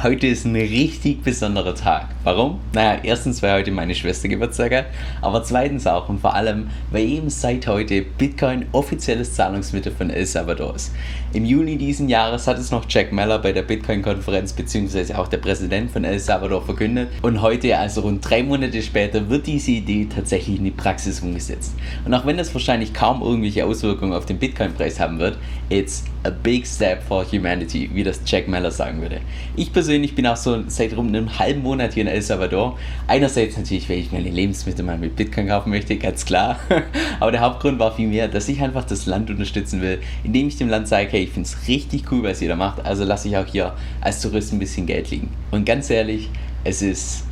Heute ist ein richtig besonderer Tag. Warum? Naja, erstens, weil heute meine Schwester Geburtstag hat, aber zweitens auch und vor allem, weil eben seit heute Bitcoin offizielles Zahlungsmittel von El Salvador ist. Im Juni diesen Jahres hat es noch Jack Meller bei der Bitcoin-Konferenz bzw. auch der Präsident von El Salvador verkündet und heute, also rund drei Monate später, wird diese Idee tatsächlich in die Praxis umgesetzt. Und auch wenn das wahrscheinlich kaum irgendwelche Auswirkungen auf den Bitcoin-Preis haben wird, it's a big step for humanity, wie das Jack Meller sagen würde. Ich persönlich bin auch so seit rund einem halben Monat hier in El Salvador. Einerseits natürlich, weil ich meine Lebensmittel mal mit Bitcoin kaufen möchte, ganz klar. Aber der Hauptgrund war vielmehr, dass ich einfach das Land unterstützen will, indem ich dem Land sage, hey, ich finde es richtig cool, was ihr da macht. Also lasse ich auch hier als Tourist ein bisschen Geld liegen. Und ganz ehrlich, es ist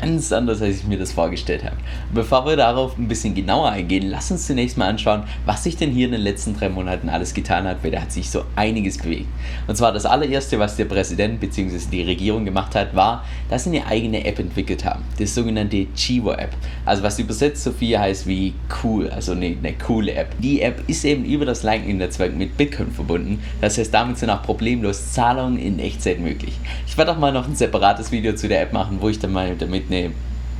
ganz anders, als ich mir das vorgestellt habe. Bevor wir darauf ein bisschen genauer eingehen, lass uns zunächst mal anschauen, was sich denn hier in den letzten drei Monaten alles getan hat, weil da hat sich so einiges bewegt. Und zwar das allererste, was der Präsident bzw. die Regierung gemacht hat, war, dass sie eine eigene App entwickelt haben, das sogenannte Chivo App. Also was übersetzt so viel heißt wie cool, also eine, eine coole App. Die App ist eben über das Lightning-Netzwerk mit Bitcoin verbunden, das heißt damit sind auch problemlos Zahlungen in Echtzeit möglich. Ich werde auch mal noch ein separates Video zu der App machen, wo ich dann mal damit eine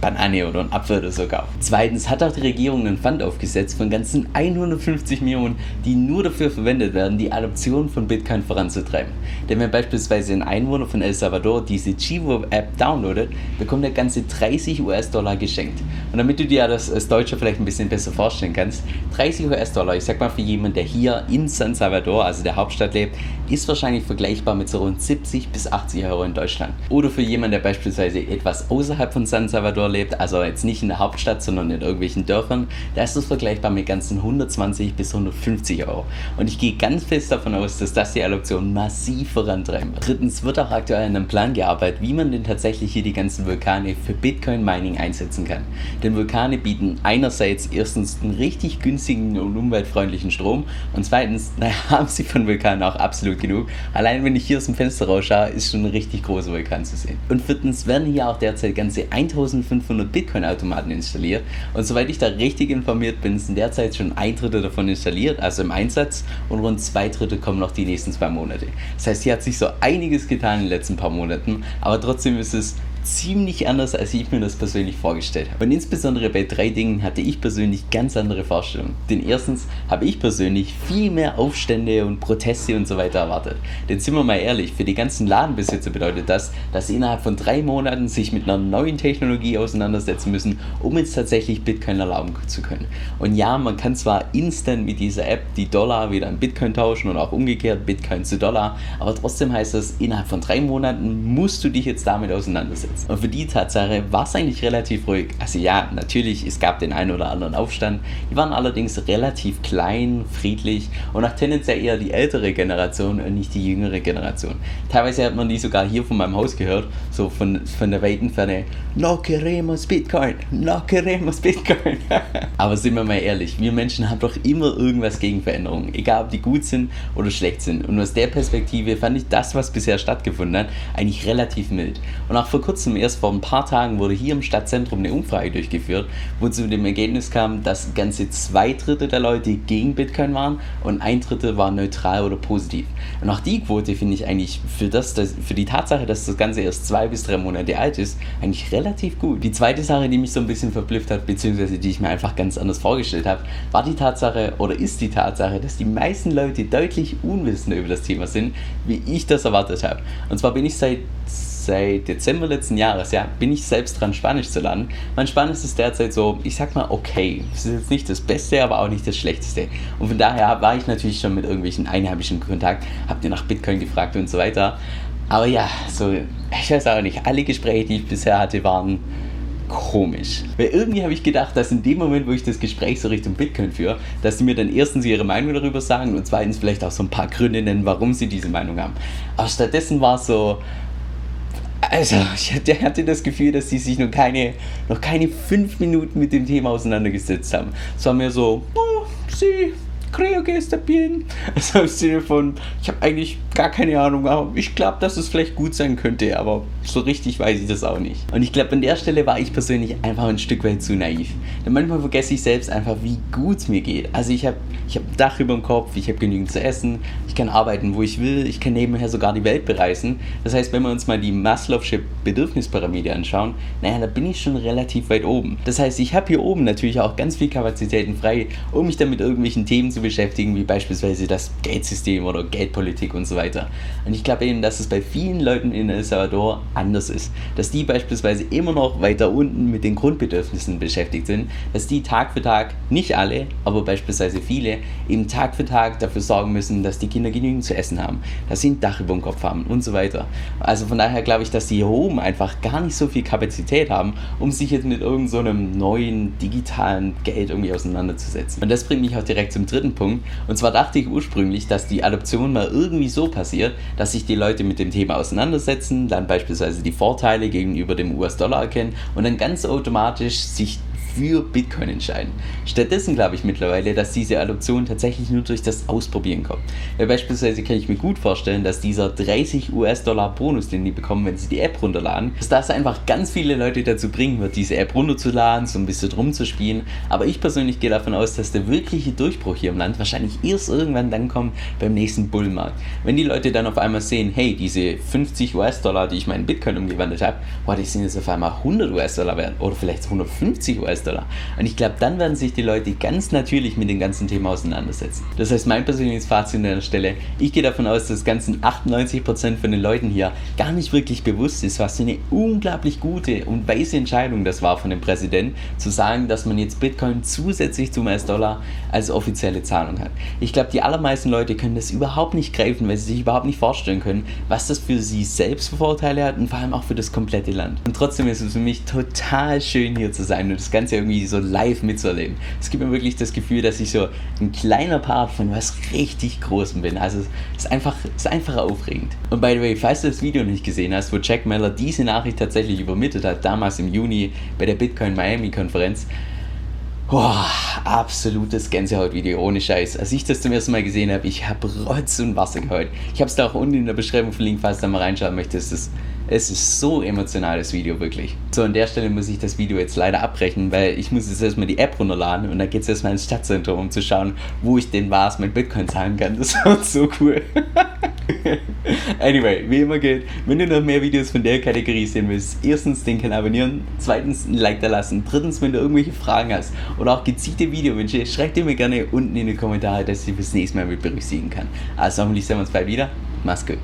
Banane oder ein Apfel oder so kaufen. Zweitens hat auch die Regierung einen Fund aufgesetzt von ganzen 150 Millionen, die nur dafür verwendet werden, die Adoption von Bitcoin voranzutreiben. Denn wenn beispielsweise ein Einwohner von El Salvador diese Chivo-App downloadet, bekommt er ganze 30 US-Dollar geschenkt. Und damit du dir das als Deutscher vielleicht ein bisschen besser vorstellen kannst, 30 US-Dollar, ich sag mal für jemanden, der hier in San Salvador, also der Hauptstadt lebt, ist wahrscheinlich vergleichbar mit so rund 70 bis 80 Euro in Deutschland. Oder für jemanden, der beispielsweise etwas außerhalb von San Salvador lebt, also jetzt nicht in der Hauptstadt, sondern in irgendwelchen Dörfern, da ist das vergleichbar mit ganzen 120 bis 150 Euro. Und ich gehe ganz fest davon aus, dass das die Adoption massiv vorantreiben wird. Drittens wird auch aktuell an einem Plan gearbeitet, wie man denn tatsächlich hier die ganzen Vulkane für Bitcoin-Mining einsetzen kann. Denn Vulkane bieten einerseits erstens einen richtig günstigen und umweltfreundlichen Strom und zweitens, naja, haben sie von Vulkanen auch absolut genug. Allein wenn ich hier aus dem Fenster rausschaue, ist schon ein richtig großer Vulkan zu sehen. Und viertens werden hier auch derzeit ganze 1500 Bitcoin-Automaten installiert. Und soweit ich da richtig informiert bin, sind derzeit schon ein Drittel davon installiert, also im Einsatz. Und rund zwei Drittel kommen noch die nächsten zwei Monate. Das heißt, hier hat sich so einiges getan in den letzten paar Monaten, aber trotzdem ist es ziemlich anders, als ich mir das persönlich vorgestellt habe. Und insbesondere bei drei Dingen hatte ich persönlich ganz andere Vorstellungen. Denn erstens habe ich persönlich viel mehr Aufstände und Proteste und so weiter erwartet. Denn sind wir mal ehrlich, für die ganzen Ladenbesitzer bedeutet das, dass sie innerhalb von drei Monaten sich mit einer neuen Technologie auseinandersetzen müssen, um jetzt tatsächlich Bitcoin erlauben zu können. Und ja, man kann zwar instant mit dieser App die Dollar wieder in Bitcoin tauschen und auch umgekehrt Bitcoin zu Dollar, aber trotzdem heißt das, innerhalb von drei Monaten musst du dich jetzt damit auseinandersetzen. Und für die Tatsache war es eigentlich relativ ruhig. Also ja, natürlich, es gab den einen oder anderen Aufstand. Die waren allerdings relativ klein, friedlich und auch tendenziell eher die ältere Generation und nicht die jüngere Generation. Teilweise hat man die sogar hier von meinem Haus gehört, so von, von der weiten Ferne. No queremos Bitcoin, no queremos Bitcoin. Aber sind wir mal ehrlich, wir Menschen haben doch immer irgendwas gegen Veränderungen, egal ob die gut sind oder schlecht sind. Und aus der Perspektive fand ich das, was bisher stattgefunden hat, eigentlich relativ mild. Und auch vor kurzem kurzem, erst vor ein paar Tagen, wurde hier im Stadtzentrum eine Umfrage durchgeführt, wo zu dem Ergebnis kam, dass ganze zwei Drittel der Leute gegen Bitcoin waren und ein Drittel war neutral oder positiv. Und auch die Quote finde ich eigentlich für, das, das, für die Tatsache, dass das Ganze erst zwei bis drei Monate alt ist, eigentlich relativ gut. Die zweite Sache, die mich so ein bisschen verblüfft hat, beziehungsweise die ich mir einfach ganz anders vorgestellt habe, war die Tatsache oder ist die Tatsache, dass die meisten Leute deutlich unwissender über das Thema sind, wie ich das erwartet habe. Und zwar bin ich seit seit Dezember letzten Jahres, ja, bin ich selbst dran, Spanisch zu lernen. Mein Spanisch ist derzeit so, ich sag mal, okay. Es ist jetzt nicht das Beste, aber auch nicht das Schlechteste. Und von daher war ich natürlich schon mit irgendwelchen Einheimischen in Kontakt, hab dir nach Bitcoin gefragt und so weiter. Aber ja, so, ich weiß auch nicht, alle Gespräche, die ich bisher hatte, waren komisch. Weil irgendwie habe ich gedacht, dass in dem Moment, wo ich das Gespräch so Richtung Bitcoin führe, dass sie mir dann erstens ihre Meinung darüber sagen und zweitens vielleicht auch so ein paar Gründe nennen, warum sie diese Meinung haben. Aber stattdessen war es so, also, ich hatte das Gefühl, dass sie sich noch keine, noch keine fünf Minuten mit dem Thema auseinandergesetzt haben. Es war mir so, oh, sie creo que está. Also im Sinne von, ich habe eigentlich gar keine Ahnung, aber ich glaube, dass es vielleicht gut sein könnte, aber so richtig weiß ich das auch nicht. Und ich glaube, an der Stelle war ich persönlich einfach ein Stück weit zu naiv. Denn manchmal vergesse ich selbst einfach, wie gut es mir geht. Also ich habe ich hab ein Dach über dem Kopf, ich habe genügend zu essen, ich kann arbeiten, wo ich will, ich kann nebenher sogar die Welt bereisen. Das heißt, wenn wir uns mal die Maslow'sche Bedürfnispyramide anschauen, naja, da bin ich schon relativ weit oben. Das heißt, ich habe hier oben natürlich auch ganz viel Kapazitäten frei, um mich dann mit irgendwelchen Themen zu beschäftigen, wie beispielsweise das Geldsystem oder Geldpolitik und so weiter. Und ich glaube eben, dass es bei vielen Leuten in El Salvador anders ist. Dass die beispielsweise immer noch weiter unten mit den Grundbedürfnissen beschäftigt sind, dass die Tag für Tag, nicht alle, aber beispielsweise viele, eben Tag für Tag dafür sorgen müssen, dass die Kinder genügend zu essen haben, dass sie ein Dach über dem Kopf haben und so weiter. Also von daher glaube ich, dass die hier oben einfach gar nicht so viel Kapazität haben, um sich jetzt mit irgendeinem so neuen digitalen Geld irgendwie auseinanderzusetzen. Und das bringt mich auch direkt zum dritten Punkt. Und zwar dachte ich ursprünglich, dass die Adoption mal irgendwie so passiert, dass sich die Leute mit dem Thema auseinandersetzen, dann beispielsweise die Vorteile gegenüber dem US-Dollar erkennen und dann ganz automatisch sich für Bitcoin entscheiden. Stattdessen glaube ich mittlerweile, dass diese Adoption tatsächlich nur durch das Ausprobieren kommt. Weil beispielsweise kann ich mir gut vorstellen, dass dieser 30 US-Dollar Bonus, den die bekommen, wenn sie die App runterladen, dass das einfach ganz viele Leute dazu bringen wird, diese App runterzuladen, so ein bisschen rumzuspielen. Aber ich persönlich gehe davon aus, dass der wirkliche Durchbruch hier im Land wahrscheinlich erst irgendwann dann kommt beim nächsten Bullmarkt. Wenn die Leute dann auf einmal sehen, hey, diese 50 US-Dollar, die ich meinen Bitcoin umgewandelt habe, boah, die sind jetzt auf einmal 100 US-Dollar wert oder vielleicht 150 US-Dollar US-Dollar. Und ich glaube, dann werden sich die Leute ganz natürlich mit dem ganzen Thema auseinandersetzen. Das heißt, mein persönliches Fazit an der Stelle, ich gehe davon aus, dass ganzen 98% von den Leuten hier gar nicht wirklich bewusst ist, was für eine unglaublich gute und weise Entscheidung das war von dem Präsidenten, zu sagen, dass man jetzt Bitcoin zusätzlich zum US-Dollar als offizielle Zahlung hat. Ich glaube, die allermeisten Leute können das überhaupt nicht greifen, weil sie sich überhaupt nicht vorstellen können, was das für sie selbst für Vorteile hat und vor allem auch für das komplette Land. Und trotzdem ist es für mich total schön hier zu sein und das Ganze irgendwie so live mitzuerleben. Es gibt mir wirklich das Gefühl, dass ich so ein kleiner Part von was richtig Großem bin. Also es ist einfach, es ist einfach aufregend. Und by the way, falls du das Video nicht gesehen hast, wo Jack Meller diese Nachricht tatsächlich übermittelt hat, damals im Juni bei der Bitcoin Miami Konferenz, Boah, absolutes Gänsehautvideo, ohne Scheiß. Als ich das zum ersten Mal gesehen habe, ich habe Rotz und Wasser geheult. Ich habe es da auch unten in der Beschreibung verlinkt, falls du da mal reinschauen möchtest. Es ist, es ist so emotionales Video, wirklich. So, an der Stelle muss ich das Video jetzt leider abbrechen, weil ich muss jetzt erstmal die App runterladen und dann geht es erstmal ins Stadtzentrum, um zu schauen, wo ich den was mit Bitcoin zahlen kann. Das wird so cool. anyway, wie immer geht, wenn du noch mehr Videos von der Kategorie sehen willst, erstens den Kanal abonnieren, zweitens ein Like da lassen, drittens, wenn du irgendwelche Fragen hast oder auch gezielte Videowünsche, schreib dir mir gerne unten in die Kommentare, dass ich das nächste Mal mit berücksichtigen kann. Also hoffentlich sehen wir uns bald wieder. Mach's gut.